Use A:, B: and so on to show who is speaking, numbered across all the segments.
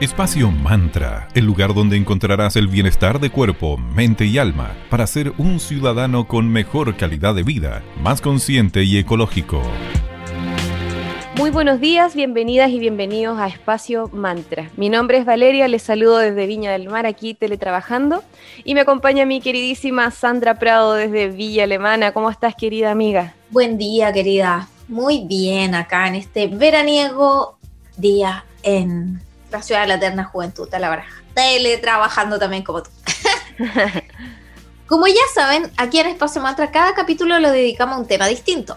A: Espacio Mantra, el lugar donde encontrarás el bienestar de cuerpo, mente y alma para ser un ciudadano con mejor calidad de vida, más consciente y ecológico.
B: Muy buenos días, bienvenidas y bienvenidos a Espacio Mantra. Mi nombre es Valeria, les saludo desde Viña del Mar, aquí teletrabajando, y me acompaña mi queridísima Sandra Prado desde Villa Alemana. ¿Cómo estás, querida amiga?
C: Buen día, querida. Muy bien acá en este veraniego día en la ciudad de la eterna juventud, a la verdad. Teletrabajando también como tú. como ya saben, aquí en Espacio Mantra cada capítulo lo dedicamos a un tema distinto.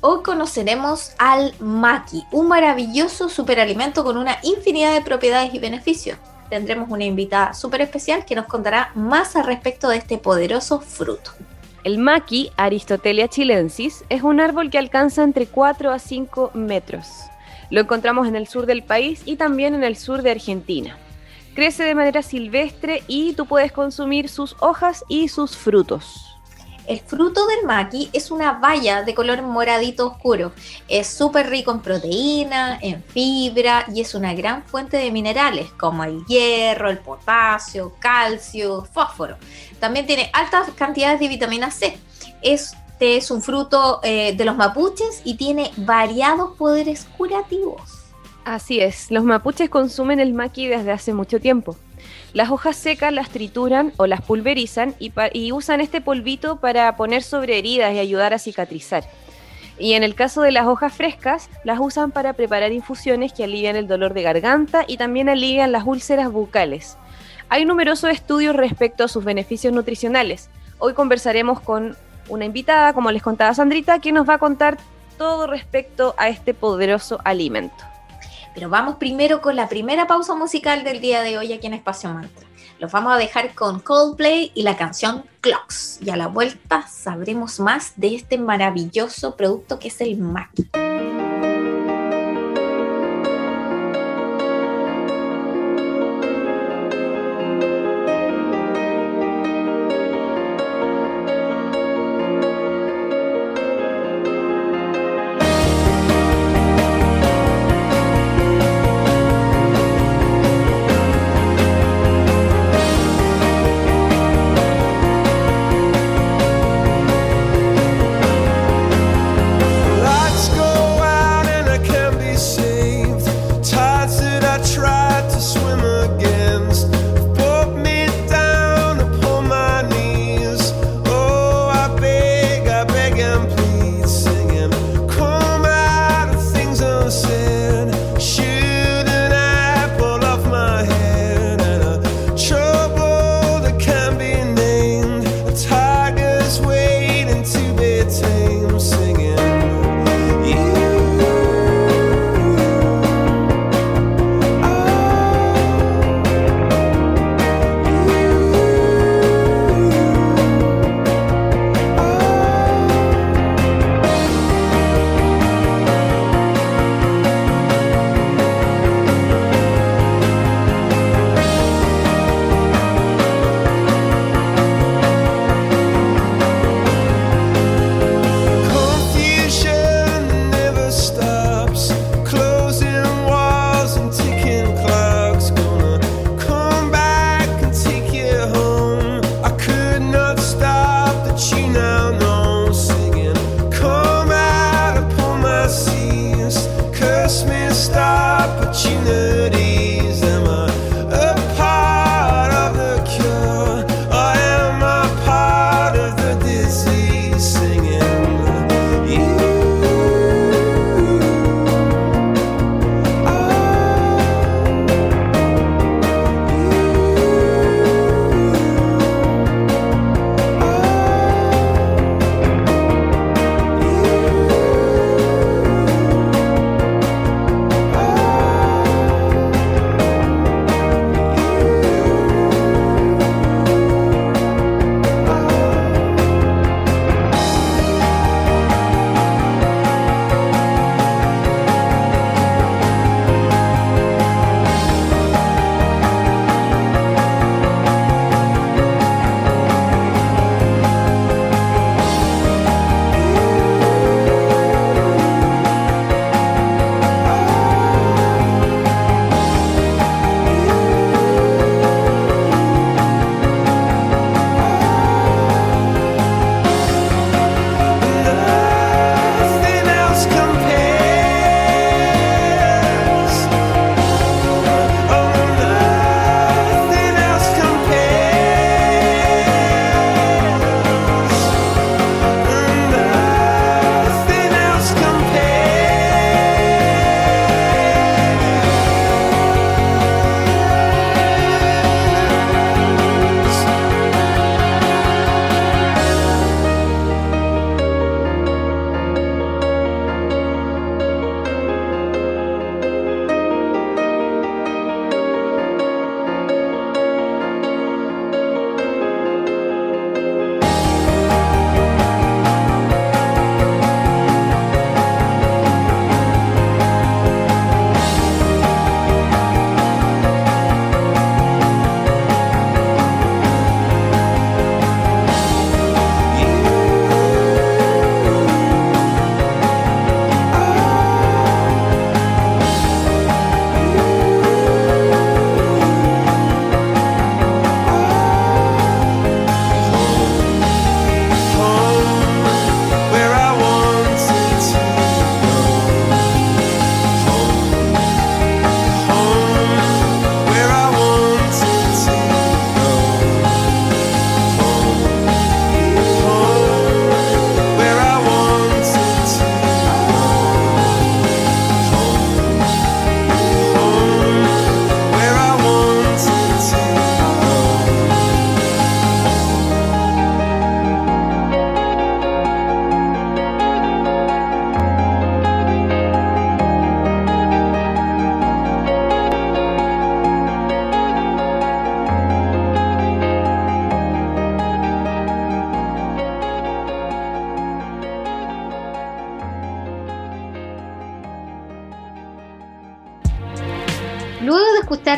C: Hoy conoceremos al maqui, un maravilloso superalimento con una infinidad de propiedades y beneficios. Tendremos una invitada súper especial que nos contará más al respecto de este poderoso fruto.
B: El maqui, Aristotelia chilensis, es un árbol que alcanza entre 4 a 5 metros. Lo encontramos en el sur del país y también en el sur de Argentina. Crece de manera silvestre y tú puedes consumir sus hojas y sus frutos.
C: El fruto del maqui es una baya de color moradito oscuro. Es súper rico en proteína, en fibra y es una gran fuente de minerales como el hierro, el potasio, calcio, fósforo. También tiene altas cantidades de vitamina C. Este es un fruto eh, de los mapuches y tiene variados poderes curativos.
B: Así es, los mapuches consumen el maqui desde hace mucho tiempo. Las hojas secas las trituran o las pulverizan y, usan este polvito para poner sobre heridas y ayudar a cicatrizar. Y en el caso de las hojas frescas, las usan para preparar infusiones que alivian el dolor de garganta y también alivian las úlceras bucales. Hay numerosos estudios respecto a sus beneficios nutricionales. Hoy conversaremos con una invitada, como les contaba Sandrita, que nos va a contar todo respecto a este poderoso alimento.
C: Pero vamos primero con la primera pausa musical del día de hoy aquí en Espacio Mantra. Los vamos a dejar con Coldplay y la canción Clocks. Y a la vuelta sabremos más de este maravilloso producto que es el Mac.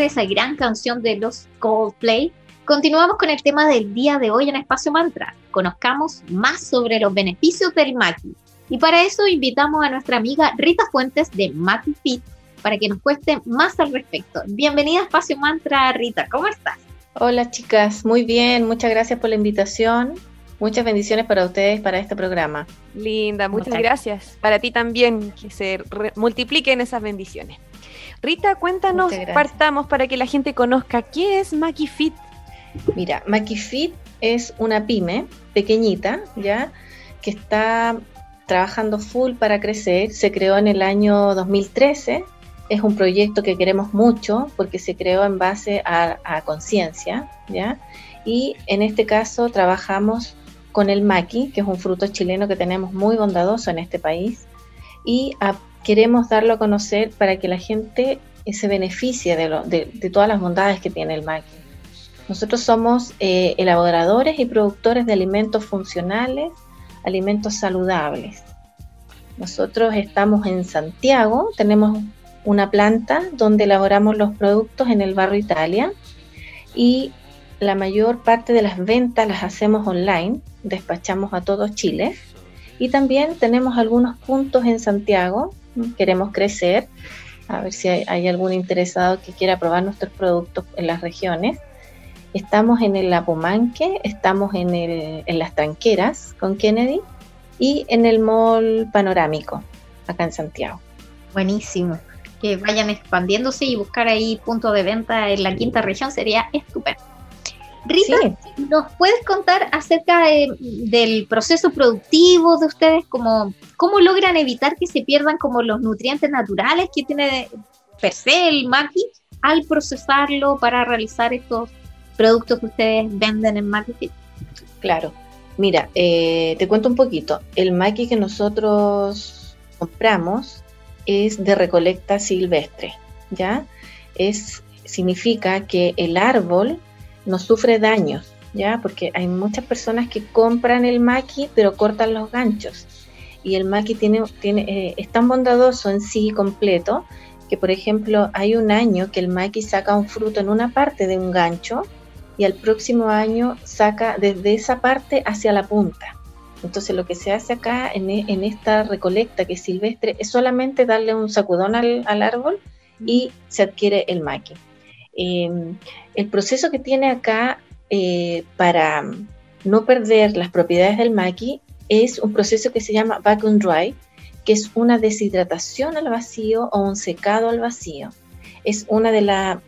C: De esa gran canción de los Coldplay, continuamos con el tema del día de hoy en Espacio Mantra. Conozcamos más sobre los beneficios del Maki. Y para eso invitamos a nuestra amiga Rita Fuentes de Maki Fit para que nos cueste más al respecto. Bienvenida a Espacio Mantra, Rita. ¿Cómo estás?
D: Hola chicas, muy bien, muchas gracias por la invitación. Muchas bendiciones para ustedes para este programa.
B: Linda, muchas, gracias. Para ti también, que se multipliquen esas bendiciones. Rita, cuéntanos, partamos para que la gente conozca qué es MakiFit.
D: Mira, MakiFit es una pyme pequeñita, ¿ya? Que está trabajando full para crecer. Se creó en el año 2013. Es un proyecto que queremos mucho porque se creó en base a, conciencia, ¿ya? Y en este caso trabajamos con el maqui, que es un fruto chileno que tenemos muy bondadoso en este país. Y a queremos darlo a conocer para que la gente se beneficie de, todas las bondades que tiene el maqui. Nosotros somos eh, elaboradores y productores de alimentos funcionales, alimentos saludables. Nosotros estamos en Santiago, tenemos una planta donde elaboramos los productos en el barrio Italia y la mayor parte de las ventas las hacemos online, despachamos a todo Chile y también tenemos algunos puntos en Santiago queremos crecer, a ver si hay, algún interesado que quiera probar nuestros productos en las regiones. Estamos en el Apumanque, estamos en, el, en las Tranqueras con Kennedy y en el Mall Panorámico, acá en Santiago.
C: Buenísimo. Que vayan expandiéndose y buscar ahí punto de venta en la quinta región sería estupendo. Rita, ¿nos puedes contar acerca del proceso productivo de ustedes? Como, ¿Cómo logran evitar que se pierdan como los nutrientes naturales que tiene per se el maqui al procesarlo para realizar estos productos que ustedes venden en Maqui
D: Claro, mira, eh, te cuento un poquito. El maqui que nosotros compramos es de recolecta silvestre, ¿ya? Es, significa que el árbol no sufre daños, ¿ya? Porque hay muchas personas que compran el maqui pero cortan los ganchos. Y el maqui tiene, eh, es tan bondadoso en sí completo que, por ejemplo, hay un año que el maqui saca un fruto en una parte de un gancho y al próximo año saca desde esa parte hacia la punta. Entonces lo que se hace acá en, e, esta recolecta que es silvestre es solamente darle un sacudón al árbol y se adquiere el maqui. Em, el proceso que tiene acá eh, para no perder las propiedades del maqui es un proceso que se llama vacuum dry, que es una deshidratación al vacío o un secado al vacío. Es una de la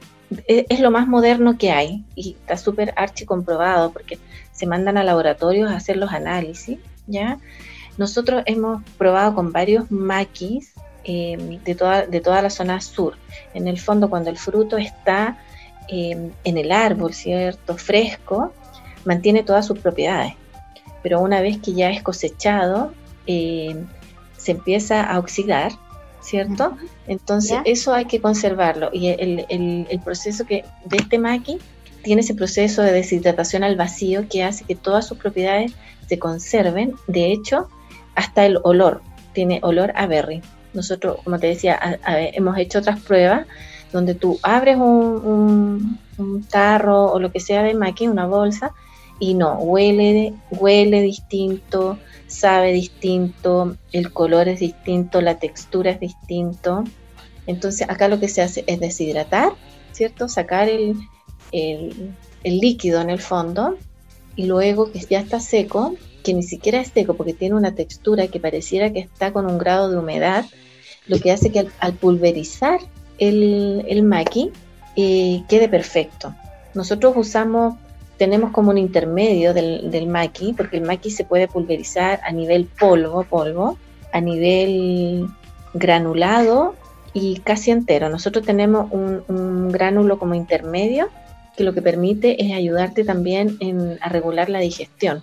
D: e, es lo más moderno que hay y está súper archi comprobado porque se mandan a laboratorios a hacer los análisis, ¿ya? Nosotros hemos probado con varios maquis Em, de, toda, de toda la zona sur. En el fondo, cuando el fruto está em, en el árbol, ¿cierto? Fresco, mantiene todas sus propiedades. Pero una vez que ya es cosechado, em, se empieza a oxidar, ¿cierto? Entonces, eso hay que conservarlo. Y el, el, proceso que de este maqui tiene ese proceso de deshidratación al vacío que hace que todas sus propiedades se conserven. De hecho, hasta el olor, tiene olor a berry. Nosotros, como te decía, hemos hecho otras pruebas donde tú abres un, tarro o lo que sea de maqui, una bolsa, y no, huele, huele distinto, sabe distinto, el color es distinto, la textura es distinto. Entonces acá lo que se hace es deshidratar, ¿cierto? Sacar el, el líquido en el fondo y luego que ya está seco, que ni siquiera es seco porque tiene una textura que pareciera que está con un grado de humedad, lo que hace que al, pulverizar el, el maqui eh, quede perfecto. Nosotros usamos, tenemos como un intermedio del, del maqui, porque el maqui se puede pulverizar a nivel polvo, polvo, a nivel granulado y casi entero. Nosotros tenemos un, gránulo como intermedio que lo que permite es ayudarte también en, a regular la digestión.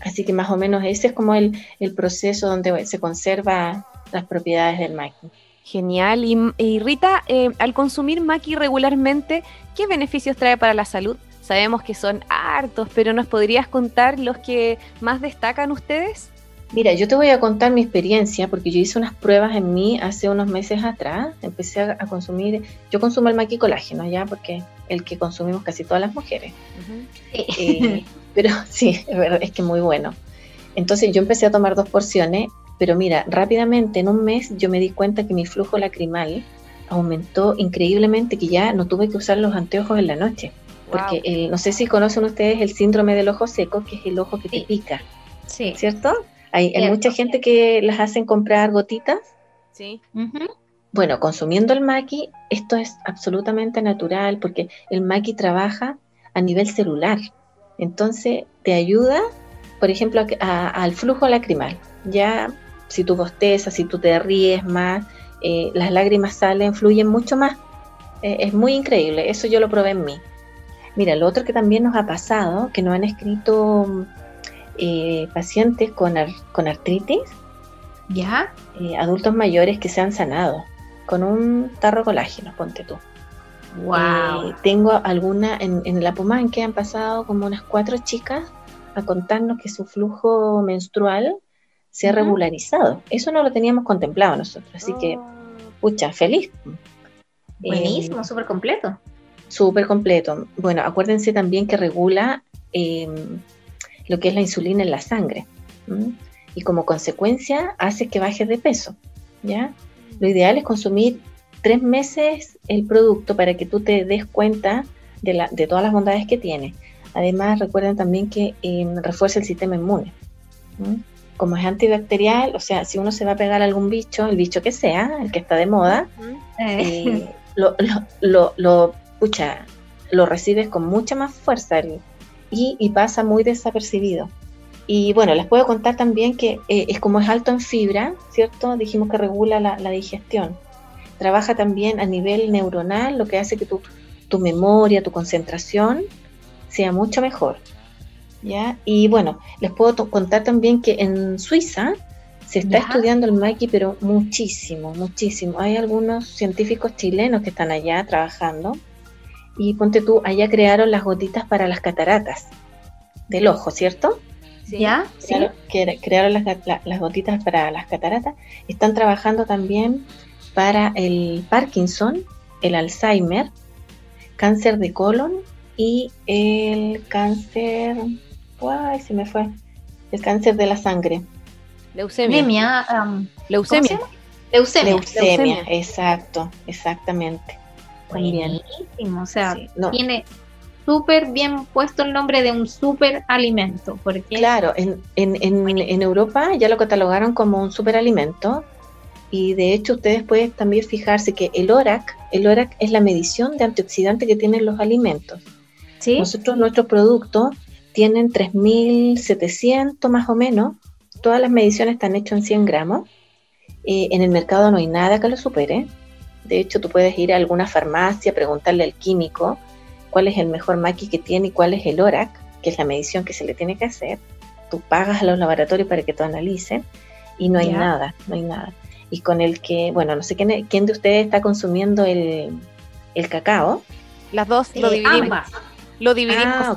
D: Así que más o menos ese es como el, el proceso donde se conserva las propiedades del maqui.
B: Genial. Y, Rita, eh, al consumir maqui regularmente, ¿qué beneficios trae para la salud? Sabemos que son hartos, pero ¿nos podrías contar los que más destacan ustedes?
D: Mira, yo te voy a contar mi experiencia porque yo hice unas pruebas en mí hace unos meses atrás. Empecé a, consumir, yo consumo el maqui colágeno ya porque el que consumimos casi todas las mujeres. Eh, pero sí, es verdad, es que muy bueno. Entonces yo empecé a tomar dos porciones, pero mira, rápidamente en un mes yo me di cuenta que mi flujo lacrimal aumentó increíblemente, que ya no tuve que usar los anteojos en la noche. Porque no sé si conocen ustedes el síndrome del ojo seco, que es el ojo que te pica. Sí. ¿Cierto? Hay, mucha gente que las hacen comprar gotitas.
B: Sí.
D: Bueno, consumiendo el maqui, esto es absolutamente natural porque el maqui trabaja a nivel celular. Entonces, te ayuda, por ejemplo, al flujo lacrimal. Ya, si tú bostezas, si tú te ríes más, eh, las lágrimas salen, fluyen mucho más. Eh, es muy increíble, eso yo lo probé en mí. Mira, lo otro que también nos ha pasado, que nos han escrito eh, pacientes con, con artritis,
C: ¿ya?
D: adultos mayores que se han sanado con un tarro colágeno, ponte tú.
C: Wow.
D: tengo alguna, en, en la Pumán que han pasado como unas cuatro chicas a contarnos que su flujo menstrual se ha regularizado. Eso no lo teníamos contemplado nosotros, así que, oh. pucha, feliz.
C: Buenísimo, eh, súper completo.
D: Súper completo. Bueno, acuérdense también que regula em, lo que es la insulina en la sangre. Y como consecuencia hace que baje de peso. ¿ya? Lo ideal es consumir tres meses el producto para que tú te des cuenta de, la, de todas las bondades que tiene. Además, recuerden también que em, refuerza el sistema inmune como es antibacterial, o sea, si uno se va a pegar a algún bicho, el bicho que sea, el que está de moda, eh, lo, lo, lo, lo recibes con mucha más fuerza y, pasa muy desapercibido. Y bueno, les puedo contar también que eh, es como es alto en fibra, ¿cierto? Dijimos que regula la, digestión. Trabaja también a nivel neuronal, lo que hace que tu, tu memoria, tu concentración sea mucho mejor. Y bueno, les puedo contar también que en Suiza se está estudiando el maqui, pero muchísimo, muchísimo. Hay algunos científicos chilenos que están allá trabajando y ponte tú, allá crearon las gotitas para las cataratas del ojo, ¿cierto?
C: ¿Ya?
D: ¿Sí? crearon las, las gotitas para las cataratas. Están trabajando también para el Parkinson, el Alzheimer, cáncer de colon y el cáncer Ay, se me fue. El cáncer de la sangre.
B: Leucemia.
C: Um, leucemia.
D: Leucemia. Leucemia. exacto, exactamente.
C: Buenísimo, o sea, tiene súper bien puesto el nombre de un super alimento. Porque...
D: Claro, en, en, en, Europa ya lo catalogaron como un superalimento y de hecho ustedes pueden también fijarse que el ORAC, el ORAC es la medición de antioxidante que tienen los alimentos.
C: ¿Sí?
D: Nosotros, nuestro producto tienen 3.700 más o menos. Todas las mediciones están hechas en 100 gramos. Eh, en el mercado no hay nada que lo supere. De hecho, tú puedes ir a alguna farmacia, preguntarle al químico cuál es el mejor maqui que tiene y cuál es el ORAC, que es la medición que se le tiene que hacer. Tú pagas a los laboratorios para que te analicen y no hay nada, no hay nada. Y con el que, bueno, no sé quién, quién de ustedes está consumiendo el, el cacao.
B: Las dos lo dividimos. Lo dividimos. Ah,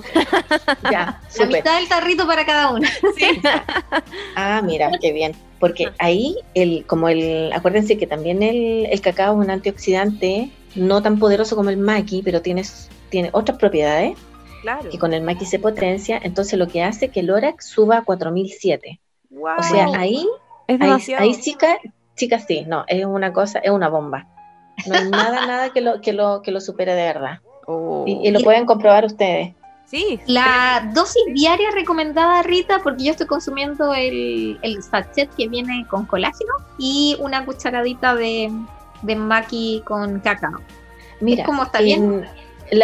C: ya, la mitad del tarrito para cada uno.
D: ah, mira, qué bien. Porque ahí, el, como el, acuérdense que también el, el cacao es un antioxidante no tan poderoso como el maqui, pero tiene, tiene otras propiedades.
B: Claro.
D: Y con el maqui se potencia, entonces lo que hace que el ORAC suba a 4007. Wow. O sea, ahí, ahí, chicas, chicas sí, no, es una cosa, es una bomba. No hay nada, nada que lo, que lo, que lo supere de verdad. Y, lo pueden comprobar ustedes.
C: Sí. La dosis diaria recomendada, Rita, porque yo estoy consumiendo el, el sachet que viene con colágeno y una cucharadita de, de maqui con cacao.
D: Mira,
C: ¿Cómo está bien?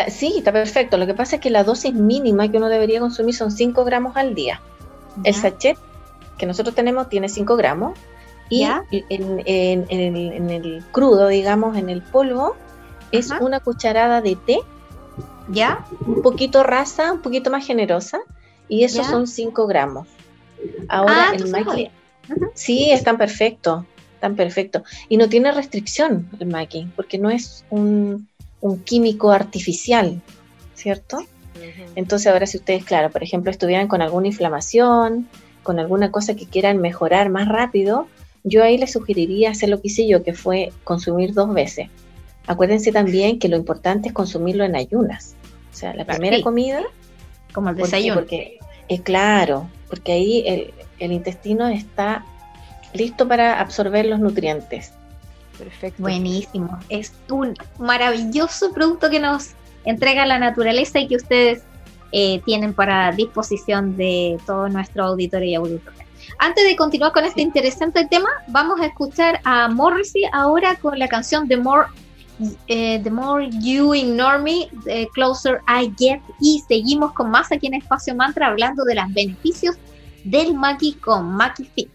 D: sí, está perfecto. Lo que pasa es que la dosis mínima que uno debería consumir son 5 gramos al día. El sachet que nosotros tenemos tiene 5 gramos y en, en, el crudo, digamos, en el polvo, es una cucharada de té.
C: ¿Ya?
D: Un poquito rasa, un poquito más generosa. Y esos son 5 gramos. Ahora ah, el maqui. Sí, están perfecto. Están perfecto. Y no tiene restricción el maqui, porque no es un, químico artificial, ¿cierto? Entonces ahora si ustedes, claro, por ejemplo, estuvieran con alguna inflamación, con alguna cosa que quieran mejorar más rápido, yo ahí les sugeriría hacer lo que hice yo, que fue consumir dos veces. Acuérdense también que lo importante es consumirlo en ayunas. O sea, la primera comida.
C: Como el desayuno.
D: Porque, es eh, claro, porque ahí el, el intestino está listo para absorber los nutrientes.
C: Perfecto. Buenísimo. Es un maravilloso producto que nos entrega la naturaleza y que ustedes eh, tienen para disposición de todo nuestro auditorio y auditores. Antes de continuar con este interesante tema, vamos a escuchar a Morrissey ahora con la canción The More, eh, The More You Ignore Me, The Closer I Get. Y seguimos con más aquí en Espacio Mantra hablando de los beneficios del Maki con Maki Fit.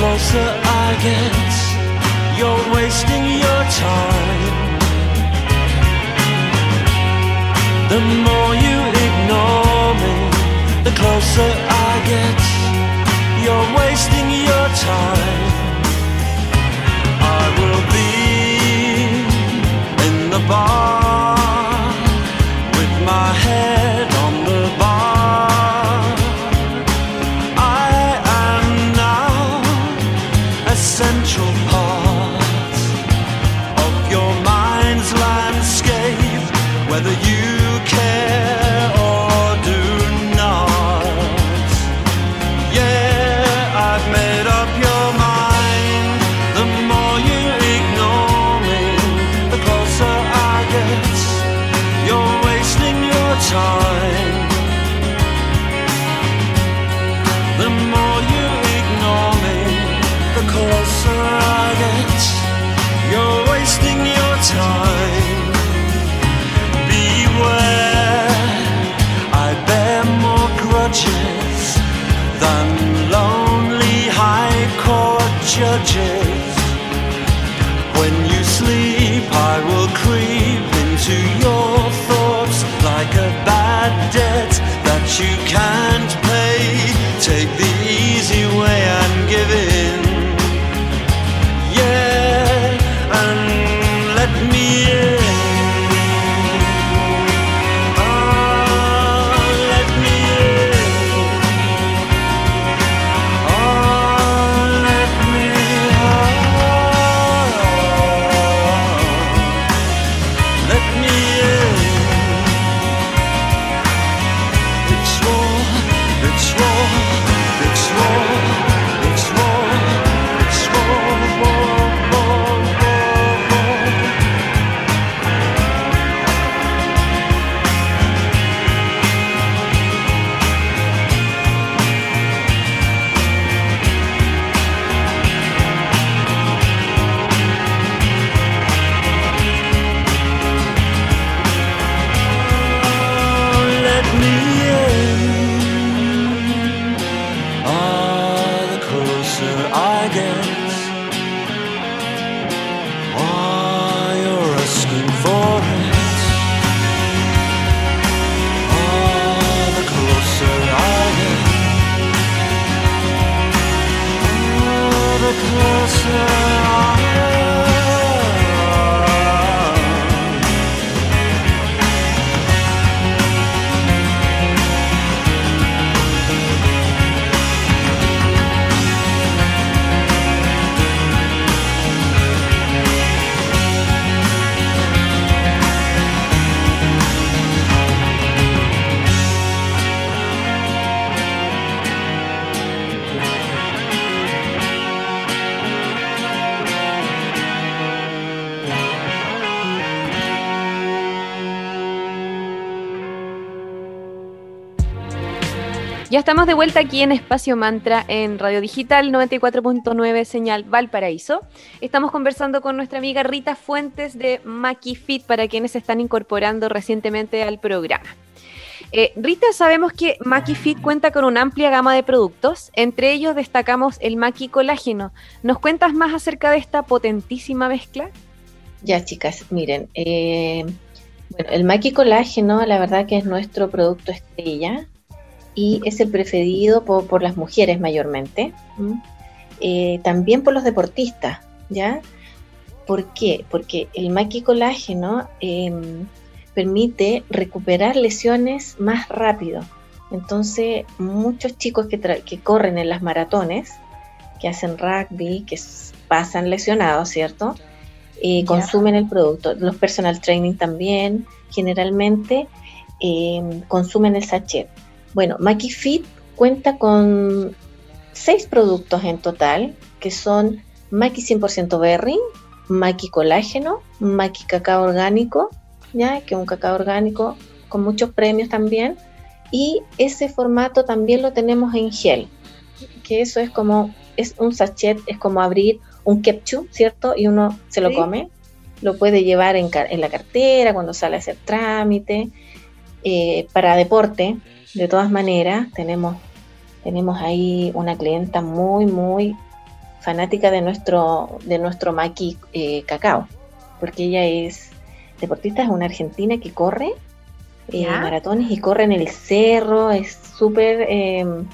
E: closer I get, you're wasting your time. The more you ignore me, the closer I get, you're
B: estamos de vuelta aquí en Espacio Mantra en Radio Digital 94.9 señal Valparaíso. Estamos conversando con nuestra amiga Rita Fuentes de Maki Fit para quienes se están incorporando recientemente al programa. Eh, Rita, sabemos que Maki Fit cuenta con una amplia gama de productos, entre ellos destacamos el Maki Colágeno. ¿Nos cuentas más acerca de esta potentísima mezcla?
D: Ya, chicas, miren, eh, el Maki Colágeno, la verdad que es nuestro producto estrella. Y es el preferido por, las mujeres mayormente, eh, también por los deportistas, ¿ya? ¿Por qué? Porque el maquicolágeno em, permite recuperar lesiones más rápido. Entonces, muchos chicos que, que corren en las maratones, que hacen rugby, que pasan lesionados, ¿cierto? Eh, consumen el producto. Los personal training también, generalmente, em, consumen el sachet. Bueno, MaquiFit cuenta con seis productos en total, que son Maki 100% Berry, Maki Colágeno, Maki Cacao Orgánico, ¿ya? que es un cacao orgánico con muchos premios también, y ese formato también lo tenemos en gel, que eso es como, es un sachet, es como abrir un ketchup, ¿cierto? Y uno se lo come, lo puede llevar en, en, la cartera cuando sale a hacer trámite, eh, para deporte, de todas maneras, tenemos, tenemos ahí una clienta muy, muy fanática de nuestro, de nuestro maqui eh, cacao, porque ella es deportista, es una argentina que corre eh, maratones y corre en el cerro, es súper em,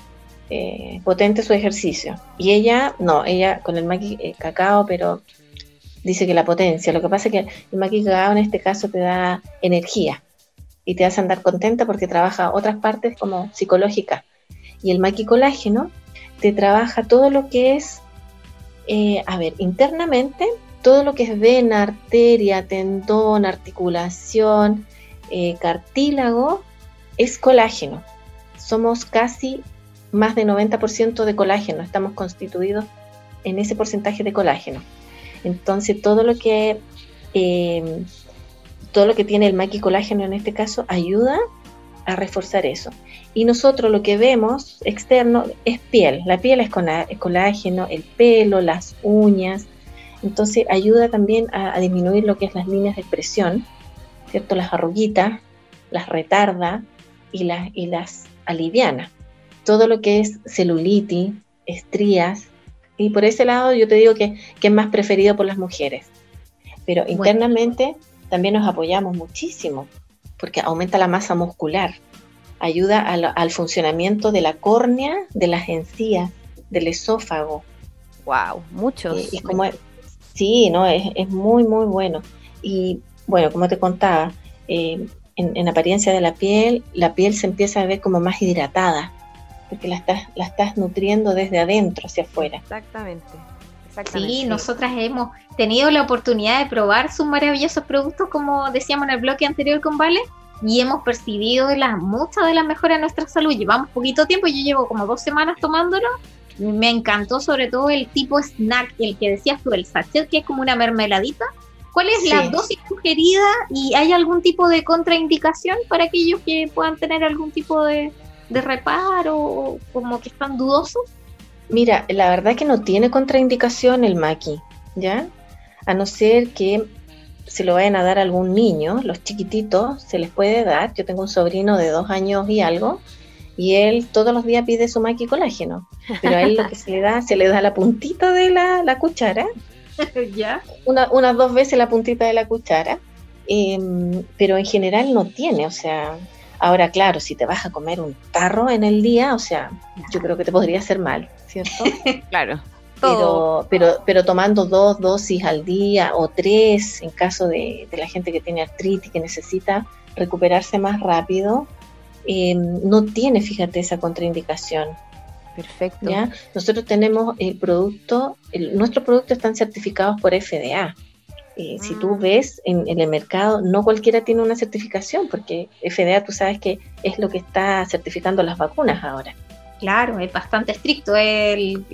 D: eh, potente su ejercicio. Y ella, no, ella con el maqui eh, cacao, pero dice que la potencia. Lo que pasa es que el maqui cacao en este caso te da energía y te hace andar contenta porque trabaja otras partes como psicológica. Y el maqui colágeno te trabaja todo lo que es, a ver, internamente, todo lo que es vena, arteria, tendón, articulación, eh, cartílago es colágeno. Somos casi más de 90% de colágeno, estamos constituidos en ese porcentaje de colágeno. Entonces todo lo que eh, todo lo que tiene el maquicolágeno en este caso ayuda a reforzar eso. Y nosotros lo que vemos externo es piel. La piel es, colágeno, el pelo, las uñas. Entonces ayuda también a, a disminuir lo que es las líneas de expresión ¿cierto? Las arruguitas, las retarda y las, y las aliviana. Todo lo que es celulitis, estrías, y por ese lado yo te digo que, es más preferido por las mujeres. Pero internamente también nos apoyamos muchísimo, porque aumenta la masa muscular, ayuda al, funcionamiento de la córnea, de las encías, del esófago.
B: Wow, muchos.
D: Y, como sí, no, es, es, muy, muy bueno. Y bueno, como te contaba, eh, en, apariencia de la piel, la piel se empieza a ver como más hidratada, porque la estás, la estás nutriendo desde adentro hacia afuera.
B: Exactamente.
C: Sí, nosotras hemos tenido la oportunidad de probar sus maravillosos productos, como decíamos en el bloque anterior con Vale, y hemos percibido la, mucha de la mejora en nuestra salud. Llevamos poquito tiempo, yo llevo como dos semanas tomándolo. Me encantó sobre todo el tipo snack, el que decías tú, el sachet, que es como una mermeladita, ¿Cuál es la dosis sugerida y hay algún tipo de contraindicación para aquellos que puedan tener algún tipo de, reparo o como que están dudosos?
D: Mira, la verdad es que no tiene contraindicación el maqui, ¿ya? A no ser que se lo vayan a dar a algún niño, los chiquititos, se les puede dar. Yo tengo un sobrino de dos años y algo, y él todos los días pide su maqui colágeno, pero a él lo que se le da, se le da la puntita de la, la cuchara
C: ¿Ya?
D: Una, unas dos veces la puntita de la cuchara, em, pero en general no tiene, o sea, ahora claro, si te vas a comer un tarro en el día, o sea, yo creo que te podría hacer mal, ¿cierto?
B: claro.
D: Pero, pero, pero tomando dos dosis al día o tres en caso de, la gente que tiene artritis, que necesita recuperarse más rápido, em, no tiene, fíjate, esa contraindicación.
B: Perfecto.
D: Nosotros tenemos el producto, nuestros productos están certificados por FDA. Eh, si tú ah. ves en, el mercado, no cualquiera tiene una certificación, porque FDA tú sabes que es lo que está certificando las vacunas ahora.
C: Claro, es bastante estricto. El,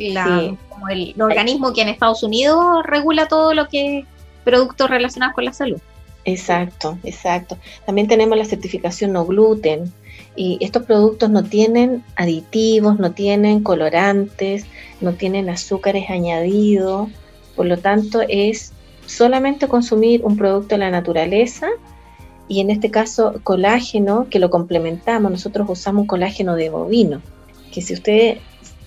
C: como el, organismo que en Estados Unidos regula todo lo que es productos relacionados con la salud.
D: Exacto, exacto. También tenemos la certificación no gluten, y estos productos no tienen aditivos, no tienen colorantes, no tienen azúcares añadidos, por lo tanto es solamente consumir un producto de la naturaleza y en este caso colágeno que lo complementamos, nosotros usamos colágeno de bovino, que si ustedes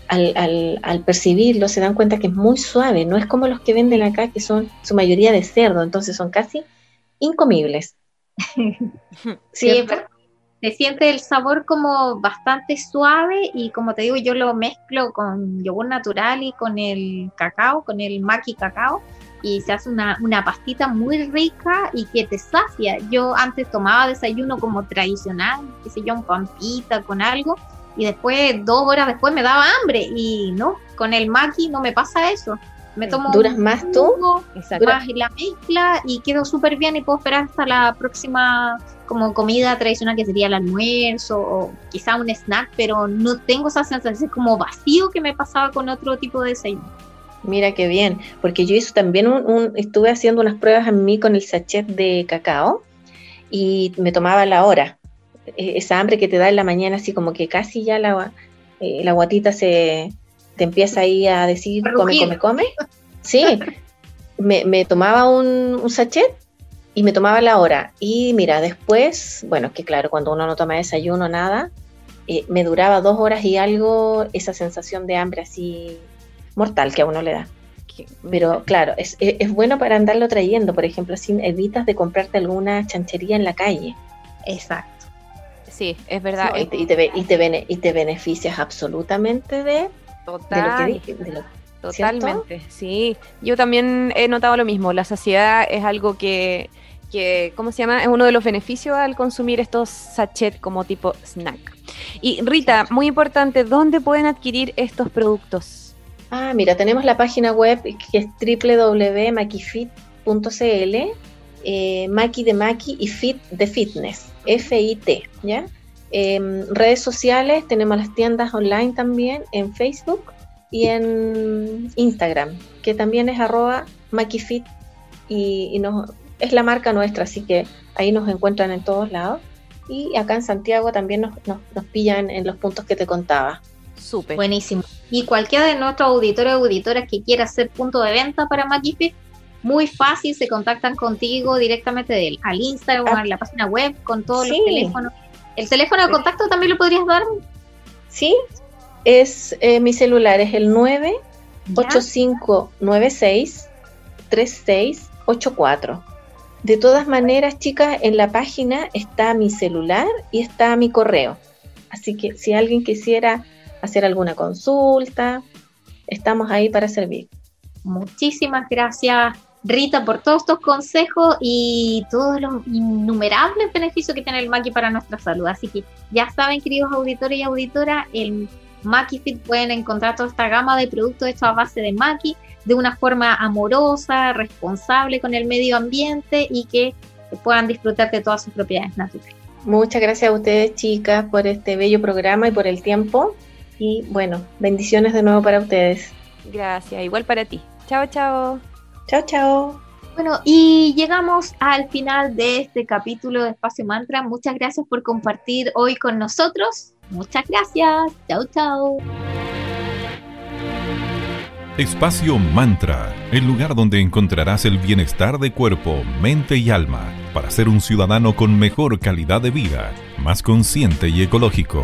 D: al, al, percibirlo se dan cuenta que es muy suave, no es como los que venden acá que son su mayoría de cerdo, entonces son casi incomibles.
C: sí, se siente el sabor como bastante suave y como te digo, yo lo mezclo con yogur natural y con el cacao, con el maqui cacao y se hace una, una pastita muy rica y que te sacia. Yo antes tomaba desayuno como tradicional, qué sé yo, un pampita con algo y después, dos horas después, me daba hambre y no, con el maqui no me pasa eso. Me tomo
D: ¿Duras más tú?
C: Exacto. más la mezcla y quedo súper bien y puedo esperar hasta la próxima como comida tradicional que sería el almuerzo o quizá un snack, pero no tengo esa sensación como vacío que me pasaba con otro tipo de desayuno.
D: Mira qué bien, porque yo hice también un, estuve haciendo unas pruebas en mí con el sachet de cacao y me tomaba la hora. E, esa hambre que te da en la mañana, así como que casi ya la, eh, la guatita se te empieza ahí a decir come, come, come. Sí, me, me tomaba un, un sachet y me tomaba la hora. Y mira, después, bueno, que claro, cuando uno no toma desayuno, nada, eh, me duraba dos horas y algo esa sensación de hambre así mortal que a uno le da. Pero claro, es, es, bueno para andarlo trayendo, por ejemplo, así evitas de comprarte alguna chanchería en la calle.
C: Exacto.
B: Sí, es verdad.
D: y, te, y, te, y, te, y te beneficias absolutamente de,
B: Total. de lo que dije. De lo, Totalmente, sí. Yo también he notado lo mismo. La saciedad es algo que que, ¿cómo se llama? Es uno de los beneficios al consumir estos sachets como tipo snack. Y Rita, muy importante, ¿dónde pueden adquirir estos productos?
D: Ah, mira, tenemos la página web que es www.makifit.cl, eh, Maki de Maki y Fit de Fitness, F-I-T, ¿ya? Eh, redes sociales, tenemos las tiendas online también en Facebook y en Instagram, que también es arroba Makifit y, y nos es la marca nuestra, así que ahí nos encuentran en todos lados. Y acá en Santiago también nos, nos, pillan en los puntos que te contaba.
C: Súper. Buenísimo. Y cualquiera de nuestros auditores o auditoras que quiera hacer punto de venta para Magifit, muy fácil, se contactan contigo directamente del, al Instagram o a la página web con todos los teléfonos. ¿El teléfono de contacto también lo podrías dar?
D: Sí, es eh, mi celular, es el 98596 3684. De todas maneras, chicas, en la página está mi celular y está mi correo. Así que si alguien quisiera hacer alguna consulta, estamos ahí para servir.
C: Muchísimas gracias, Rita, por todos estos consejos y todos los innumerables beneficios que tiene el Maki para nuestra salud. Así que ya saben, queridos auditores y auditoras, en MakiFit pueden encontrar toda esta gama de productos hechos a base de Maki de una forma amorosa, responsable con el medio ambiente y que puedan disfrutar de todas sus propiedades naturales.
D: Muchas gracias a ustedes, chicas, por este bello programa y por el tiempo. Y bueno, bendiciones de nuevo para ustedes.
B: Gracias, igual para ti. Chao, chao.
D: Chao, chao.
C: Bueno, y llegamos al final de este capítulo de Espacio Mantra. Muchas gracias por compartir hoy con nosotros. Muchas gracias. Chao, chao.
A: Espacio Mantra, el lugar donde encontrarás el bienestar de cuerpo, mente y alma para ser un ciudadano con mejor calidad de vida, más consciente y ecológico.